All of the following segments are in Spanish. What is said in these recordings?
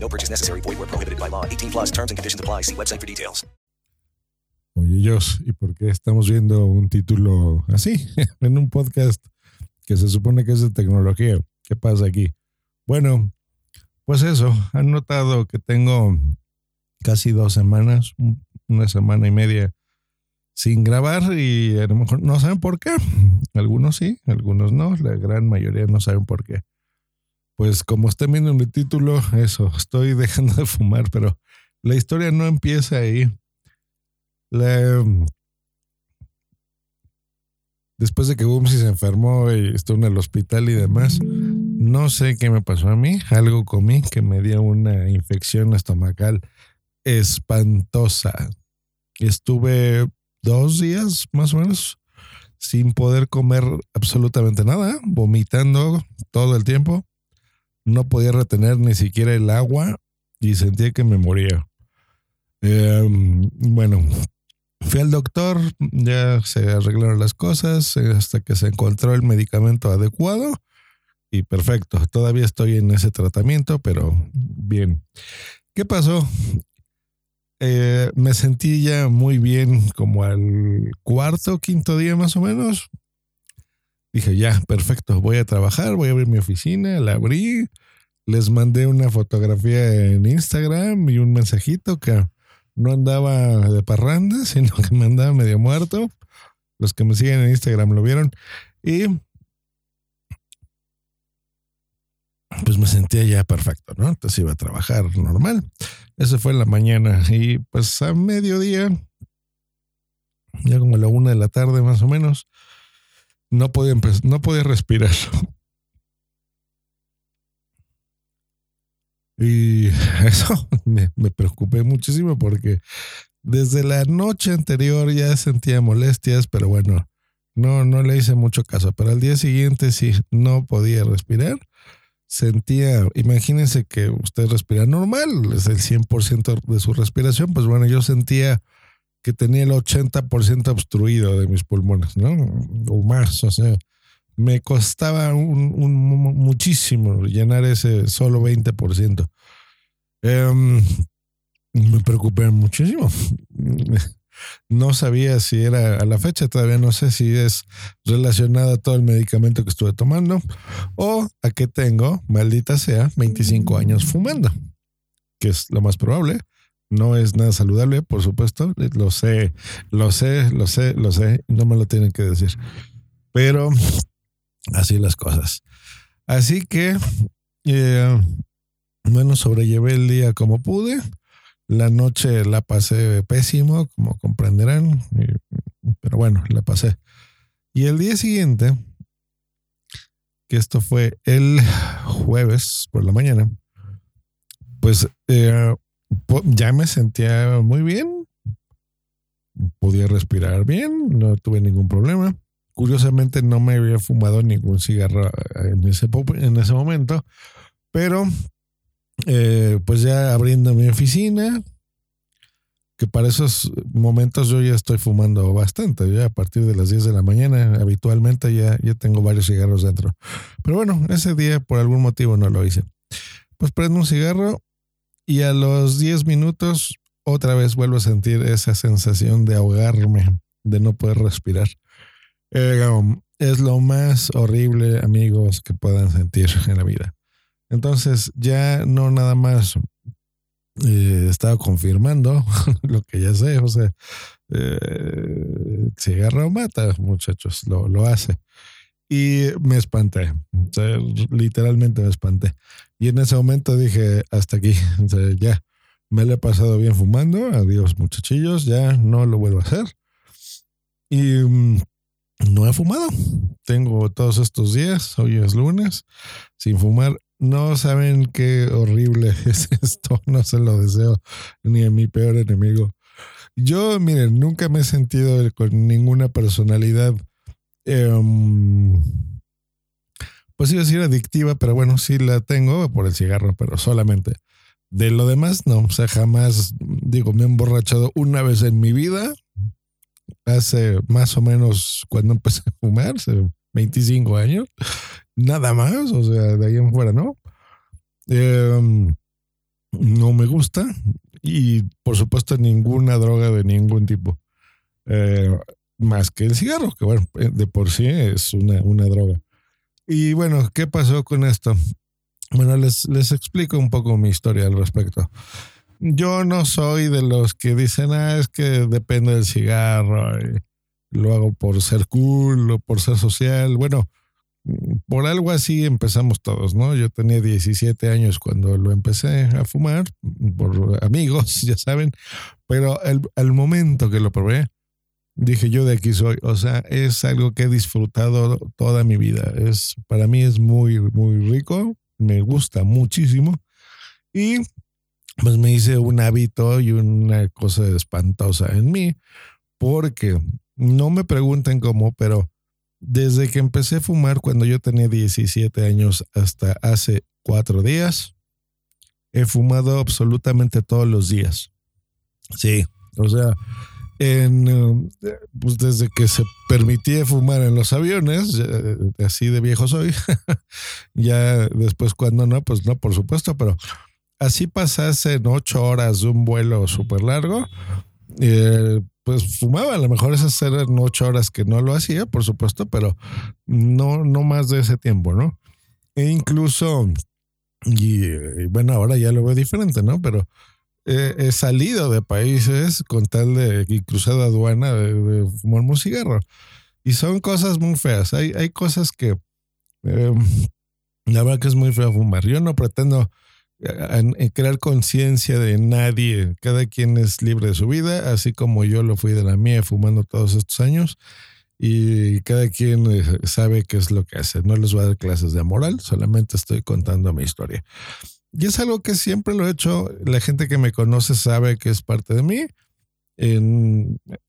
No purchase necessary. Void where prohibited by law. 18 plus terms and conditions apply. See website for details. Oye, Dios, ¿y por qué estamos viendo un título así en un podcast que se supone que es de tecnología? ¿Qué pasa aquí? Bueno, pues eso, han notado que tengo casi dos semanas, una semana y media sin grabar y a lo mejor no saben por qué. Algunos sí, algunos no, la gran mayoría no saben por qué. Pues como estén viendo en el título, eso, estoy dejando de fumar, pero la historia no empieza ahí. La, después de que Bumsy se enfermó y estuvo en el hospital y demás, no sé qué me pasó a mí. Algo comí que me dio una infección estomacal espantosa. Estuve dos días más o menos sin poder comer absolutamente nada, vomitando todo el tiempo. No podía retener ni siquiera el agua y sentía que me moría. Em, bueno, fui al doctor, ya se arreglaron las cosas hasta que se encontró el medicamento adecuado y perfecto. Todavía estoy en ese tratamiento, pero bien. ¿Qué pasó? Eh, me sentí ya muy bien como al cuarto, quinto día más o menos. Dije, ya, perfecto, voy a trabajar, voy a abrir mi oficina, la abrí, les mandé una fotografía en Instagram y un mensajito que no andaba de parranda, sino que me andaba medio muerto. Los que me siguen en Instagram lo vieron. Y pues me sentía ya perfecto, ¿no? Entonces iba a trabajar normal. Eso fue en la mañana. Y pues a mediodía, ya como a la una de la tarde más o menos, no podía, no podía respirar. Y eso me, preocupé muchísimo porque desde la noche anterior ya sentía molestias, pero bueno, no, no le hice mucho caso. Pero al día siguiente sí, no podía respirar sentía, imagínense que usted respira normal, es el 100% de su respiración, pues bueno, yo sentía que tenía el 80% obstruido de mis pulmones, ¿no? O más, o sea, me costaba muchísimo llenar ese solo 20%. Em, me preocupé muchísimo. No sabía si era a la fecha, todavía no sé si es relacionado a todo el medicamento que estuve tomando o a que tengo, maldita sea, 25 años fumando, que es lo más probable. No es nada saludable, por supuesto, lo sé, lo sé, lo sé, lo sé, no me lo tienen que decir. Pero así las cosas. Así que, eh, bueno, sobrellevé el día como pude. La noche la pasé pésimo, como comprenderán, pero bueno, la pasé. Y el día siguiente, que esto fue el jueves por la mañana, pues eh, ya me sentía muy bien, podía respirar bien, no tuve ningún problema. Curiosamente no me había fumado ningún cigarro en ese, en ese momento, pero eh, pues ya abriendo mi oficina, que para esos momentos yo ya estoy fumando bastante, ya a partir de las 10 de la mañana habitualmente ya, ya tengo varios cigarros dentro. Pero bueno, ese día por algún motivo no lo hice. Pues prendo un cigarro y a los 10 minutos otra vez vuelvo a sentir esa sensación de ahogarme, de no poder respirar. Es lo más horrible, amigos, que puedan sentir en la vida. Entonces ya no nada más eh, estaba confirmando lo que ya sé, o sea, eh, cigarro mata, muchachos, lo, lo hace. Y me espanté, literalmente me espanté. Y en ese momento dije, hasta aquí, ya, me lo he pasado bien fumando, adiós muchachillos, ya no lo vuelvo a hacer. Y mm, no he fumado. Tengo todos estos días, hoy es lunes, sin fumar no saben qué horrible es esto, no se lo deseo ni a mi peor enemigo. Yo, miren, nunca me he sentido con ninguna personalidad, em, pues iba a decir adictiva, pero bueno, sí la tengo por el cigarro, pero solamente. De lo demás, no, o sea, jamás, digo, me he emborrachado una vez en mi vida, hace más o menos cuando empecé a fumar, hace 25 años, nada más, o sea, de ahí en fuera, ¿no? Em, no me gusta y por supuesto ninguna droga de ningún tipo, eh, más que el cigarro, que bueno, de por sí es una, una droga. Y bueno, ¿qué pasó con esto? Bueno, les, les explico un poco mi historia al respecto. Yo no soy de los que dicen, ah, es que depende del cigarro, lo hago por ser cool o por ser social. Bueno, por algo así empezamos todos, ¿no? Yo tenía 17 años cuando lo empecé a fumar, por amigos, ya saben, pero el, al momento que lo probé, dije yo de aquí soy, o sea, es algo que he disfrutado toda mi vida. Es, para mí es muy, muy rico, me gusta muchísimo y pues me hice un hábito y una cosa espantosa en mí, porque no me pregunten cómo, pero desde que empecé a fumar cuando yo tenía 17 años hasta hace cuatro días, he fumado absolutamente todos los días. Sí, o sea, en, pues desde que se permitía fumar en los aviones, así de viejo soy, ya después cuando no, pues no, por supuesto, pero así pasase en ocho horas de un vuelo súper largo, eh, pues fumaba. A lo mejor esas eran ocho horas que no lo hacía, por supuesto, pero no, no más de ese tiempo, ¿no? E incluso, y, bueno, ahora ya lo veo diferente, ¿no? Pero he salido de países con tal de y cruzado aduana de, fumar un cigarro. Y son cosas muy feas. Hay, hay cosas que em, la verdad que es muy feo fumar. Yo no pretendo en, crear conciencia de nadie. Cada quien es libre de su vida, así como yo lo fui de la mía fumando todos estos años. Y cada quien eh, sabe qué es lo que hace. No les voy a dar clases de moral, solamente estoy contando mi historia. Y es algo que siempre lo he hecho. La gente que me conoce sabe que es parte de mí.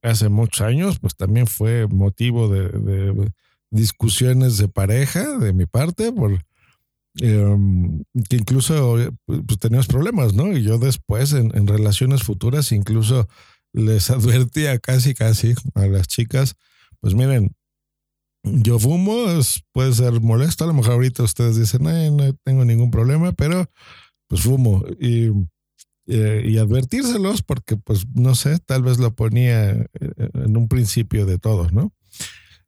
Hace muchos años, pues también fue motivo de, de discusiones de pareja de mi parte por Em, que incluso pues, teníamos problemas, ¿no? Y yo después, en, en, relaciones futuras, incluso les advertía casi, casi a las chicas, pues miren, yo fumo, puede ser molesto, a lo mejor ahorita ustedes dicen, no tengo ningún problema, pero pues fumo. Y, eh, advertírselos porque, pues, no sé, tal vez lo ponía eh, en un principio de todo, ¿no?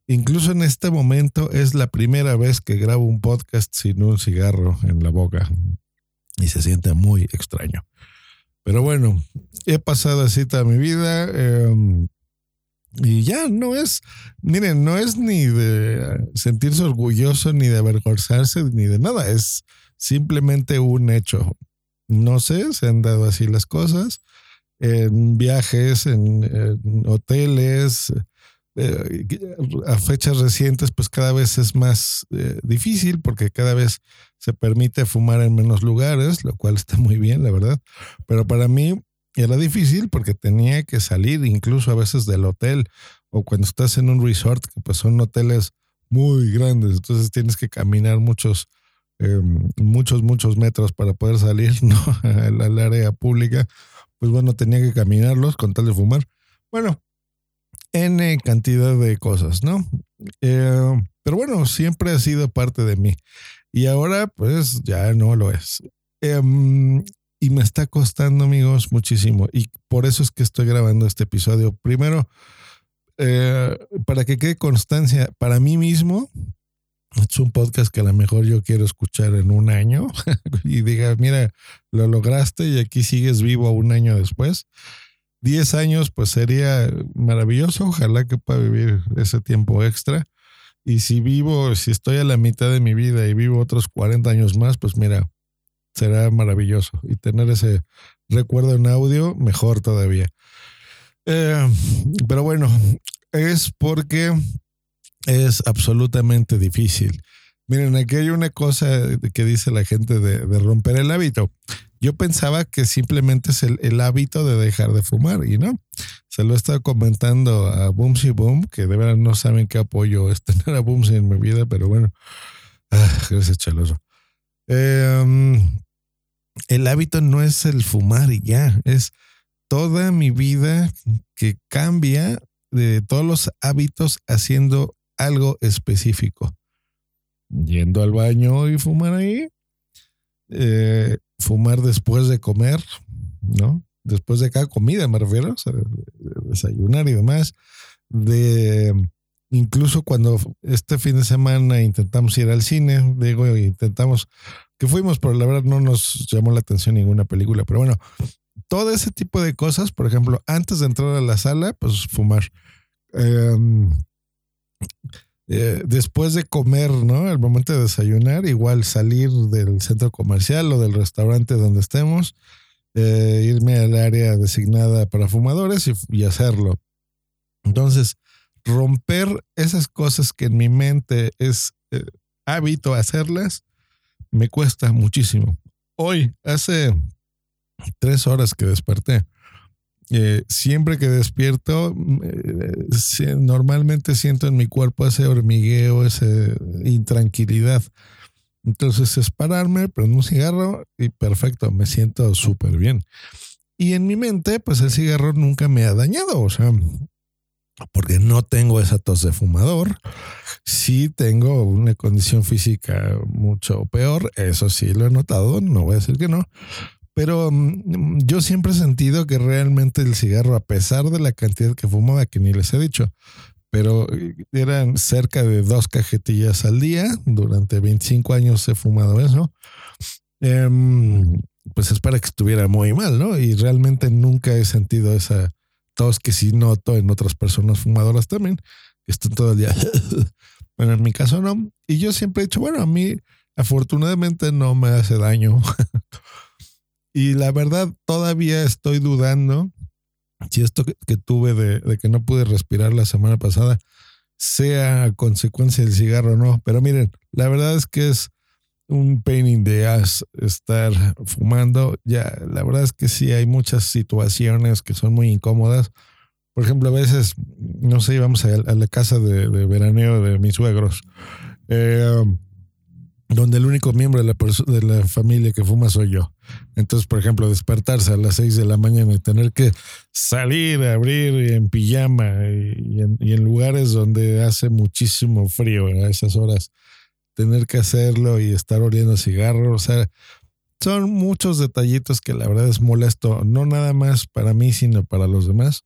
Incluso en este momento es la primera vez que grabo un podcast sin un cigarro en la boca y se siente muy extraño. Pero bueno, he pasado así toda mi vida em, y ya no es, miren, no es ni de sentirse orgulloso, ni de avergonzarse, ni de nada, es simplemente un hecho. No sé, se han dado así las cosas en viajes, en hoteles, eh, a fechas recientes, pues cada vez es más eh, difícil porque cada vez se permite fumar en menos lugares, lo cual está muy bien, la verdad. Pero para mí era difícil porque tenía que salir incluso a veces del hotel o cuando estás en un resort, que pues son hoteles muy grandes, entonces tienes que caminar muchos, em, muchos, muchos metros para poder salir ¿no? al, área pública. Pues bueno, tenía que caminarlos con tal de fumar. Bueno, N cantidad de cosas, ¿no? Eh, pero bueno, siempre ha sido parte de mí. Y ahora, pues ya no lo es. Em, y me está costando, amigos, muchísimo. Y por eso es que estoy grabando este episodio. Primero, eh, para que quede constancia, para mí mismo, es un podcast que a lo mejor yo quiero escuchar en un año y diga, mira, lo lograste y aquí sigues vivo un año después. 10 años, pues sería maravilloso. Ojalá que pueda vivir ese tiempo extra. Y si vivo, si estoy a la mitad de mi vida y vivo otros 40 años más, pues mira, será maravilloso. Y tener ese recuerdo en audio, mejor todavía. Eh, pero bueno, es porque es absolutamente difícil. Miren, aquí hay una cosa que dice la gente de, romper el hábito. Yo pensaba que simplemente es el, hábito de dejar de fumar y no. se lo he estado comentando a Boomsy Boom, que de verdad no saben qué apoyo es tener a Boomsy en mi vida, pero bueno, ah, gracias, chaloso. Em, el hábito no es el fumar y ya, es toda mi vida que cambia de todos los hábitos haciendo algo específico. Yendo al baño y fumar ahí. Eh, fumar después de comer, ¿no? Después de cada comida, me refiero, desayunar y demás. De incluso cuando este fin de semana intentamos ir al cine, digo, intentamos que fuimos, pero la verdad no nos llamó la atención ninguna película. Pero bueno, todo ese tipo de cosas, por ejemplo, antes de entrar a la sala, pues fumar. Em, eh, después de comer, ¿no? El momento de desayunar, igual salir del centro comercial o del restaurante donde estemos, eh, irme al área designada para fumadores y, hacerlo. Entonces, romper esas cosas que en mi mente es eh, hábito hacerlas, me cuesta muchísimo. Hoy, hace tres horas que desperté, eh, siempre que despierto, eh, normalmente siento en mi cuerpo ese hormigueo, esa intranquilidad. Entonces es pararme, prendo un cigarro y perfecto, me siento súper bien. Y en mi mente, pues el cigarro nunca me ha dañado, o sea, porque no tengo esa tos de fumador. Sí tengo una condición física mucho peor, eso sí lo he notado, no voy a decir que no, pero mm, yo siempre he sentido que realmente el cigarro, a pesar de la cantidad que fumaba, que ni les he dicho, pero eh, eran cerca de dos cajetillas al día, durante 25 años he fumado eso, em, pues es para que estuviera muy mal, ¿no? Y realmente nunca he sentido esa tos que sí noto en otras personas fumadoras también, que están todo el día. bueno, en mi caso no. Y yo siempre he dicho, bueno, a mí afortunadamente no me hace daño. Y la verdad, todavía estoy dudando si esto que, tuve de, que no pude respirar la semana pasada sea consecuencia del cigarro o no. Pero miren, la verdad es que es un pain in the ass estar fumando. Ya, la verdad es que sí hay muchas situaciones que son muy incómodas. Por ejemplo, a veces, no sé, íbamos a, la casa de, veraneo de mis suegros. Eh, donde el único miembro de la, de la familia que fuma soy yo. Entonces, por ejemplo, despertarse a las 6 de la mañana y tener que salir a abrir en pijama y, en, lugares donde hace muchísimo frío a esas horas, tener que hacerlo y estar oliendo cigarro, o sea, son muchos detallitos que la verdad es molesto, no nada más para mí, sino para los demás.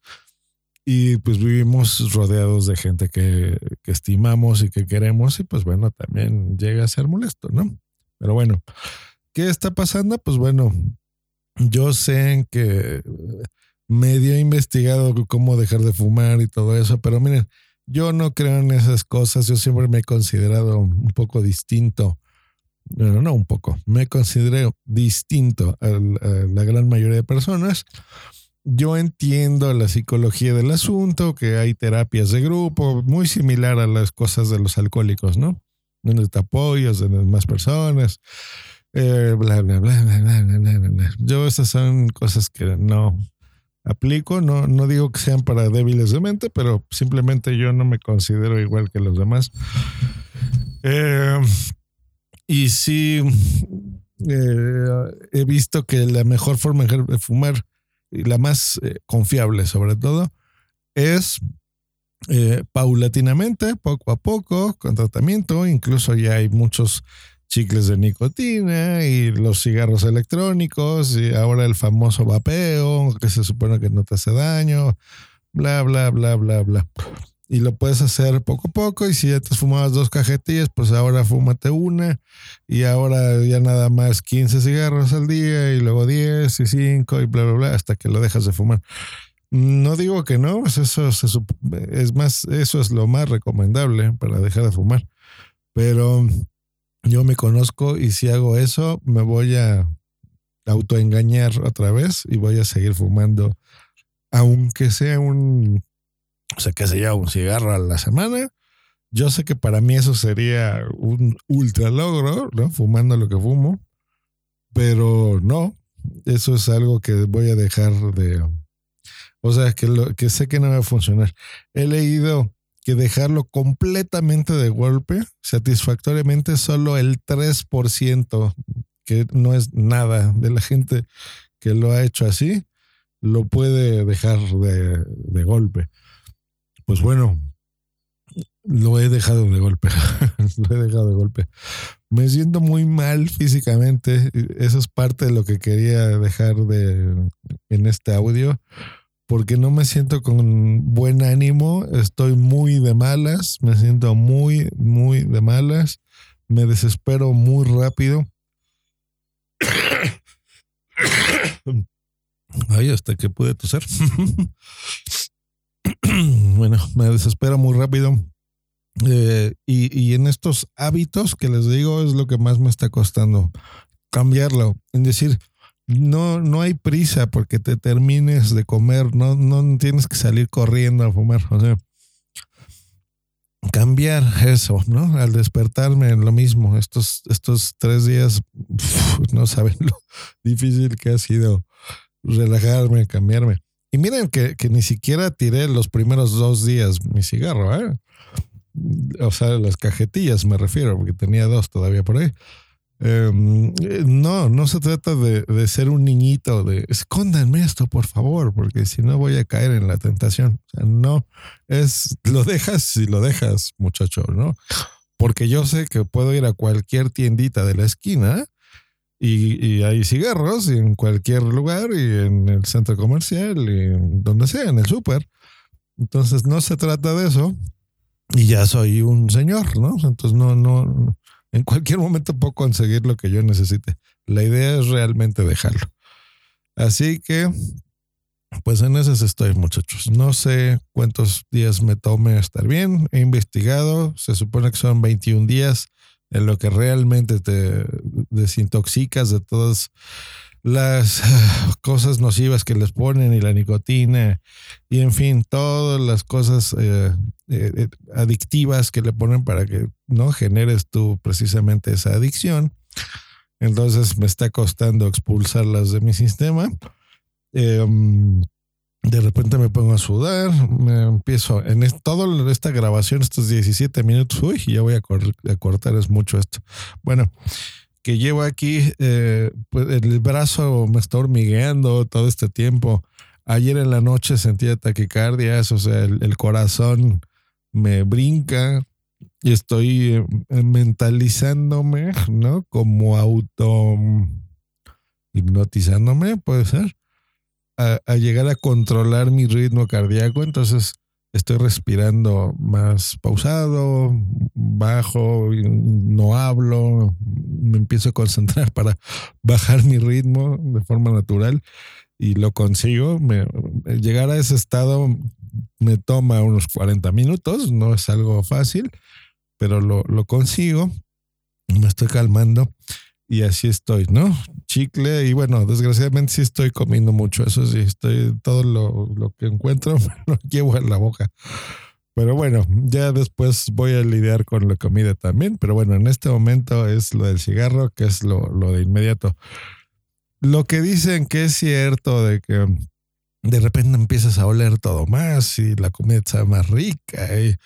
Y pues vivimos rodeados de gente que, que estimamos y que queremos y pues bueno, también llega a ser molesto, ¿no? Pero bueno, ¿qué está pasando? Pues bueno, yo sé que medio he investigado cómo dejar de fumar y todo eso, pero miren, yo no creo en esas cosas, yo siempre me he considerado un poco distinto. Bueno, no un poco, me considero distinto a la gran mayoría de personas yo entiendo la psicología del asunto, que hay terapias de grupo, muy similar a las cosas de los alcohólicos, ¿no? Donde te apoyas de más personas, eh, bla, bla, bla, bla, bla, bla, bla, Yo esas son cosas que no aplico, no, no digo que sean para débiles de mente, pero simplemente yo no me considero igual que los demás. Eh, y sí, eh, he visto que la mejor forma de fumar y la más eh, confiable sobre todo, es paulatinamente, poco a poco, con tratamiento, incluso ya hay muchos chicles de nicotina y los cigarros electrónicos y ahora el famoso vapeo, que se supone que no te hace daño, bla, bla, bla, bla, bla y lo puedes hacer poco a poco y si ya te fumabas dos cajetillas, pues ahora fúmate una y ahora ya nada más 15 cigarros al día y luego 10 y 5 y bla, bla, bla, hasta que lo dejas de fumar. No digo que no, pues eso es más, eso es lo más recomendable para dejar de fumar. Pero yo me conozco y si hago eso, me voy a autoengañar otra vez y voy a seguir fumando, aunque sea un o sea, un cigarro a la semana. Yo sé que para mí eso sería un ultra logro, ¿no? Fumando lo que fumo. Pero no, eso es algo que voy a dejar de... O sea, que, lo, que sé que no va a funcionar. He leído que dejarlo completamente de golpe, satisfactoriamente, solo el 3%, que no es nada de la gente que lo ha hecho así, lo puede dejar de, de golpe. Pues bueno, lo he dejado de golpe. lo he dejado de golpe. Me siento muy mal físicamente. Eso es parte de lo que quería dejar de en este audio porque no me siento con buen ánimo, estoy muy de malas, me siento muy, muy de malas, me desespero muy rápido. Ay, hasta que pude toser. bueno, me desespero muy rápido. Eh, y, y en estos hábitos que les digo es lo que más me está costando cambiarlo. En decir, no, no hay prisa porque te termines de comer, no, no tienes que salir corriendo a fumar. O cambiar eso, ¿no? Al despertarme lo mismo. Estos, estos tres días, no saben lo difícil que ha sido relajarme, cambiarme. Y miren que, que, ni siquiera tiré los primeros dos días mi cigarro, ¿eh? O sea, las cajetillas me refiero, porque tenía dos todavía por ahí. Em, eh, no, no se trata de, de, ser un niñito, de escóndanme esto, por favor, porque si no voy a caer en la tentación. No, es lo dejas si lo dejas, muchacho, ¿no? Porque yo sé que puedo ir a cualquier tiendita de la esquina y, y hay cigarros en cualquier lugar y en el centro comercial y donde sea, en el súper. Entonces no se trata de eso y ya soy un señor, ¿no? Entonces no, no, en cualquier momento puedo conseguir lo que yo necesite. La idea es realmente dejarlo. Así que, pues en esas estoy, muchachos. No sé cuántos días me tome estar bien. He investigado. Se supone que son 21 días en lo que realmente te desintoxicas de todas las cosas nocivas que les ponen y la nicotina y en fin, todas las cosas eh, eh, adictivas que le ponen para que no generes tú precisamente esa adicción. Entonces me está costando expulsarlas de mi sistema. Eh, de repente me pongo a sudar, me empiezo en es, toda esta grabación, estos 17 minutos, uy, ya voy a, cor a cortar, es mucho esto. Bueno, que llevo aquí, eh, pues el brazo me está hormigueando todo este tiempo. Ayer en la noche sentía taquicardias, o sea, el corazón me brinca y estoy eh, mentalizándome, ¿no? Como auto hipnotizándome, puede ser, a, a llegar a controlar mi ritmo cardíaco. Entonces, estoy respirando más pausado, bajo, no hablo, me empiezo a concentrar para bajar mi ritmo de forma natural y lo consigo. Me, llegar a ese estado me toma unos 40 minutos, no es algo fácil, pero lo, lo consigo, me estoy calmando y así estoy, ¿no? Chicle y bueno, desgraciadamente sí estoy comiendo mucho, eso sí, estoy todo lo, lo que encuentro lo llevo en la boca. Pero bueno, ya después voy a lidiar con la comida también, pero bueno, en este momento es lo del cigarro, que es lo, lo de inmediato. Lo que dicen que es cierto de que de repente empiezas a oler todo más y la comida está más rica y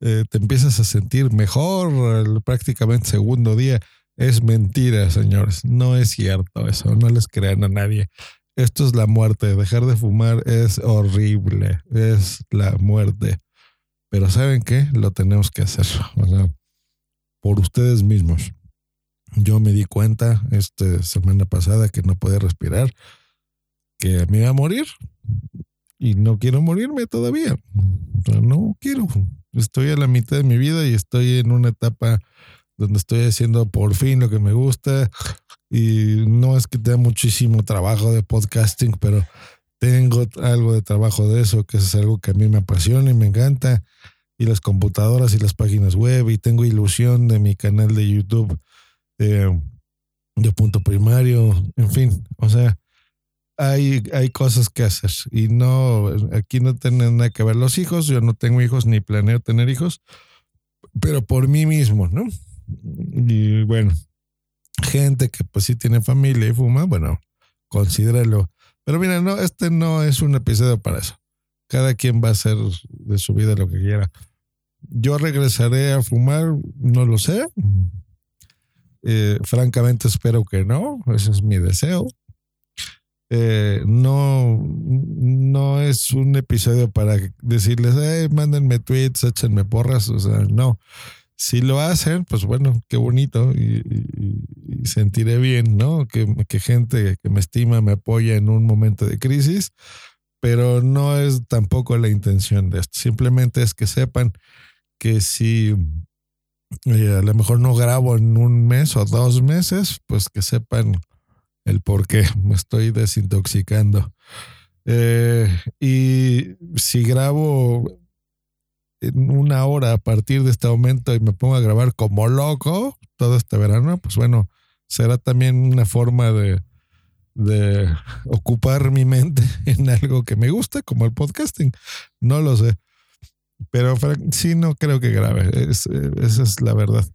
eh, te empiezas a sentir mejor prácticamente segundo día. Es mentira, señores. No es cierto eso. No les crean a nadie. Esto es la muerte. Dejar de fumar es horrible. Es la muerte. Pero ¿saben qué? Lo tenemos que hacer. Por ustedes mismos. Yo me di cuenta esta semana pasada que no podía respirar, que me iba a morir. Y no quiero morirme todavía. No quiero. Estoy a la mitad de mi vida y estoy en una etapa donde estoy haciendo por fin lo que me gusta. Y no es que tenga muchísimo trabajo de podcasting, pero tengo algo de trabajo de eso, que es algo que a mí me apasiona y me encanta. Y las computadoras y las páginas web. Y tengo ilusión de mi canal de YouTube eh, de punto primario. En fin, o sea, hay, hay cosas que hacer. Y no, aquí no tienen nada que ver los hijos. Yo no tengo hijos ni planeo tener hijos, pero por mí mismo, ¿no? Y bueno, gente que pues sí tiene familia y fuma, bueno, considéralo. Pero mira, no, este no es un episodio para eso. cada quien va a hacer de su vida lo que quiera. Yo regresaré a fumar, no lo sé. Eh, francamente espero que no, ese es mi deseo. Eh, no, no es un episodio para decirles, hey, mándenme tweets, échenme porras, o sea, no. Si lo hacen, pues bueno, qué bonito y, sentiré bien, ¿no? Que, que, gente que me estima me apoya en un momento de crisis, pero no es tampoco la intención de esto. Simplemente es que sepan que si eh, a lo mejor no grabo en un mes o dos meses, pues que sepan el por qué me estoy desintoxicando. Eh, y si grabo en una hora a partir de este momento y me pongo a grabar como loco todo este verano, pues bueno, será también una forma de, ocupar mi mente en algo que me gusta, como el podcasting. No lo sé. Pero sí, no creo que grabe. esa es la verdad.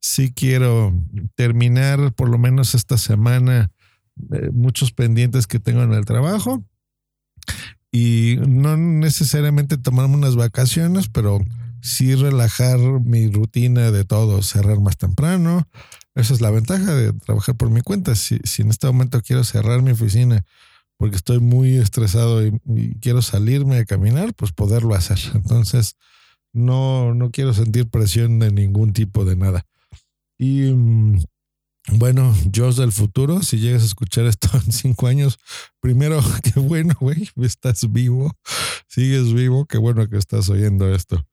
Sí quiero terminar por lo menos esta semana eh, muchos pendientes que tengo en el trabajo y no necesariamente tomarme unas vacaciones, pero sí relajar mi rutina de todo, cerrar más temprano. Esa es la ventaja de trabajar por mi cuenta. Si, si en este momento quiero cerrar mi oficina porque estoy muy estresado y, quiero salirme a caminar, pues poderlo hacer. Entonces, no, no quiero sentir presión de ningún tipo de nada. Y mm, bueno, Dios del futuro, si llegas a escuchar esto en cinco años, primero, qué bueno, güey, estás vivo, sigues vivo, qué bueno que estás oyendo esto.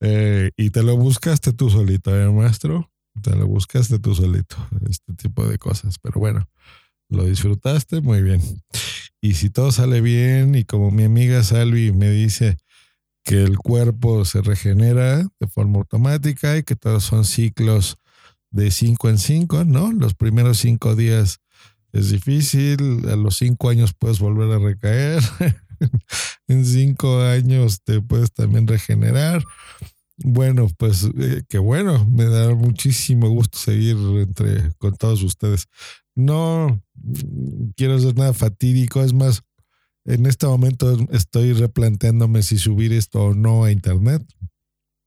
Eh, y te lo buscaste tú solito, ¿eh, maestro? Te lo buscaste tú solito, este tipo de cosas. Pero bueno, lo disfrutaste muy bien. Y si todo sale bien, y como mi amiga Salvi me dice que el cuerpo se regenera de forma automática y que todos son ciclos de cinco en cinco, ¿no? Los primeros cinco días es difícil, a los cinco años puedes volver a recaer, en cinco años te puedes también regenerar. Bueno, pues eh, qué bueno, me da muchísimo gusto seguir entre con todos ustedes. No quiero hacer nada fatídico, es más, en este momento estoy replanteándome si subir esto o no a internet.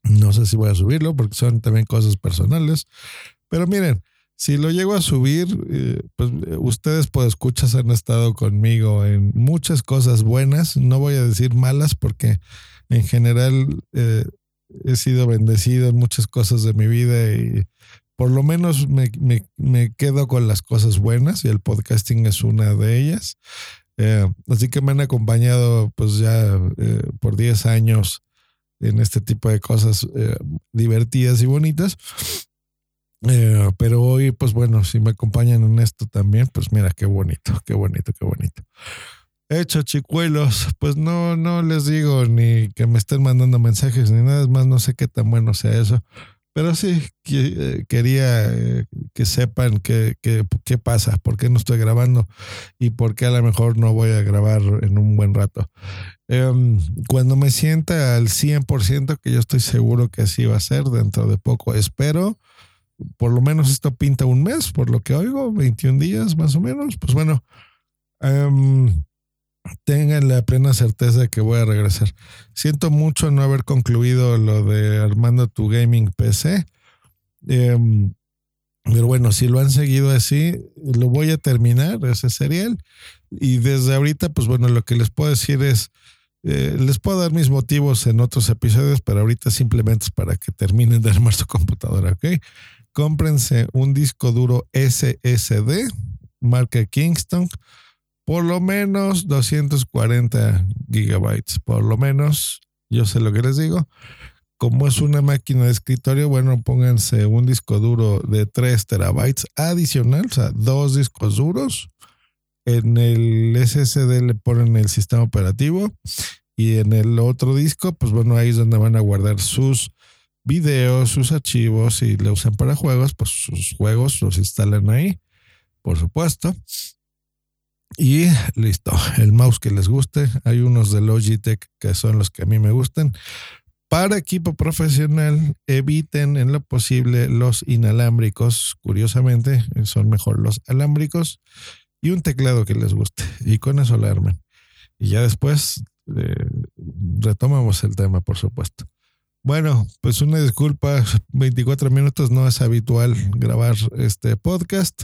No sé si voy a subirlo porque son también cosas personales. Pero miren, si lo llego a subir, eh, pues eh, ustedes por escuchas han estado conmigo en muchas cosas buenas. No voy a decir malas porque en general eh, he sido bendecido en muchas cosas de mi vida y por lo menos me, quedo con las cosas buenas y el podcasting es una de ellas. así que me han acompañado pues ya por 10 años en este tipo de cosas divertidas y bonitas. Eh, pero hoy, pues bueno, si me acompañan en esto también, pues mira, qué bonito, qué bonito, qué bonito. Hecho, chicuelos, pues no, no les digo ni que me estén mandando mensajes ni nada, más, no sé qué tan bueno sea eso. Pero sí eh, quería eh, que sepan qué que, pasa, por qué no estoy grabando y por qué a lo mejor no voy a grabar en un buen rato. Em, cuando me sienta al 100%, que yo estoy seguro que así va a ser dentro de poco, espero por lo menos esto pinta un mes, por lo que oigo, 21 días más o menos. Pues bueno, em, tengan la plena certeza de que voy a regresar. Siento mucho no haber concluido lo de armando tu gaming PC. Em, pero bueno, si lo han seguido así, lo voy a terminar, ese serial. Y desde ahorita, pues bueno, lo que les puedo decir es, eh, les puedo dar mis motivos en otros episodios, pero ahorita simplemente es para que terminen de armar su computadora, ¿ok? Cómprense un disco duro SSD, marca Kingston, por lo menos 240 gigabytes, por lo menos, yo sé lo que les digo. Como es una máquina de escritorio, bueno, pónganse un disco duro de 3 terabytes adicional, o sea, dos discos duros. En el SSD le ponen el sistema operativo y en el otro disco, pues bueno, ahí es donde van a guardar sus videos, sus archivos y le usan para juegos, pues sus juegos los instalan ahí, por supuesto. Y listo, el mouse que les guste. Hay unos de Logitech que son los que a mí me gustan. Para equipo profesional, eviten en lo posible los inalámbricos. Curiosamente, son mejor los alámbricos. Y un teclado que les guste. Y con eso la arman. Y ya después eh, retomamos el tema, por supuesto. Bueno, pues una disculpa, 24 minutos no es habitual grabar este podcast.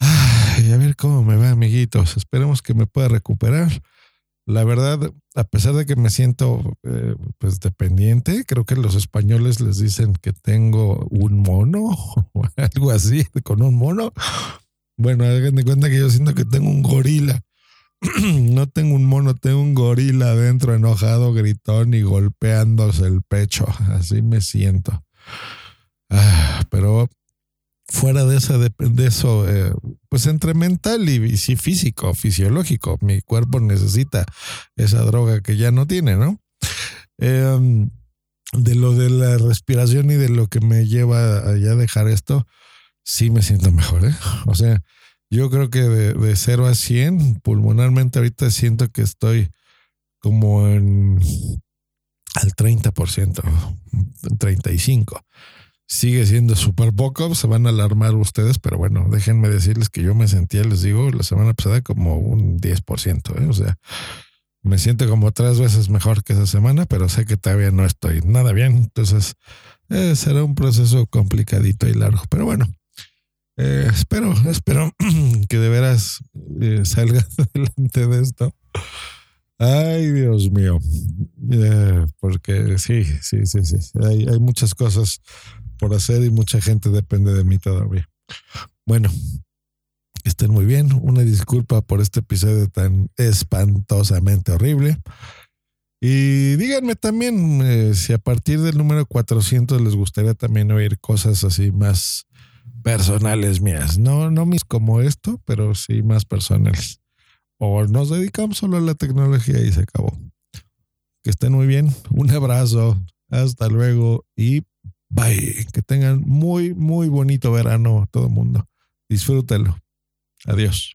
Ay, a ver cómo me va, amiguitos. Esperemos que me pueda recuperar. La verdad, a pesar de que me siento eh, pues dependiente, creo que los españoles les dicen que tengo un mono o algo así, con un mono. Bueno, hagan de cuenta que yo siento que tengo un gorila no tengo un mono, tengo un gorila adentro enojado, gritón y golpeándose el pecho. Así me siento. Ah, pero fuera de, esa, de, eso, eh, pues entre mental y, físico, fisiológico, mi cuerpo necesita esa droga que ya no tiene, ¿no? Em, de lo de la respiración y de lo que me lleva a ya dejar esto, sí me siento mejor, ¿eh? O sea, yo creo que de, de 0 a 100, pulmonarmente ahorita siento que estoy como en al 30%, 35%. Sigue siendo súper poco, se van a alarmar ustedes, pero bueno, déjenme decirles que yo me sentía, les digo, la semana pasada como un 10%, ¿eh? o sea, me siento como tres veces mejor que esa semana, pero sé que todavía no estoy nada bien, entonces eh, será un proceso complicadito y largo, pero bueno, eh, espero, espero que de veras eh, salga adelante de esto. Ay, Dios mío. Eh, porque sí, sí, sí, sí. Hay, hay muchas cosas por hacer y mucha gente depende de mí todavía. Bueno, estén muy bien. Una disculpa por este episodio tan espantosamente horrible. Y díganme también si a partir del número 400 les gustaría también oír cosas así más personales mías. No, no mis como esto, pero sí más personales. O nos dedicamos solo a la tecnología y se acabó. Que estén muy bien. Un abrazo. Hasta luego y bye. Que tengan muy, muy bonito verano todo el mundo. Disfrútenlo. Adiós.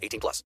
18 plus.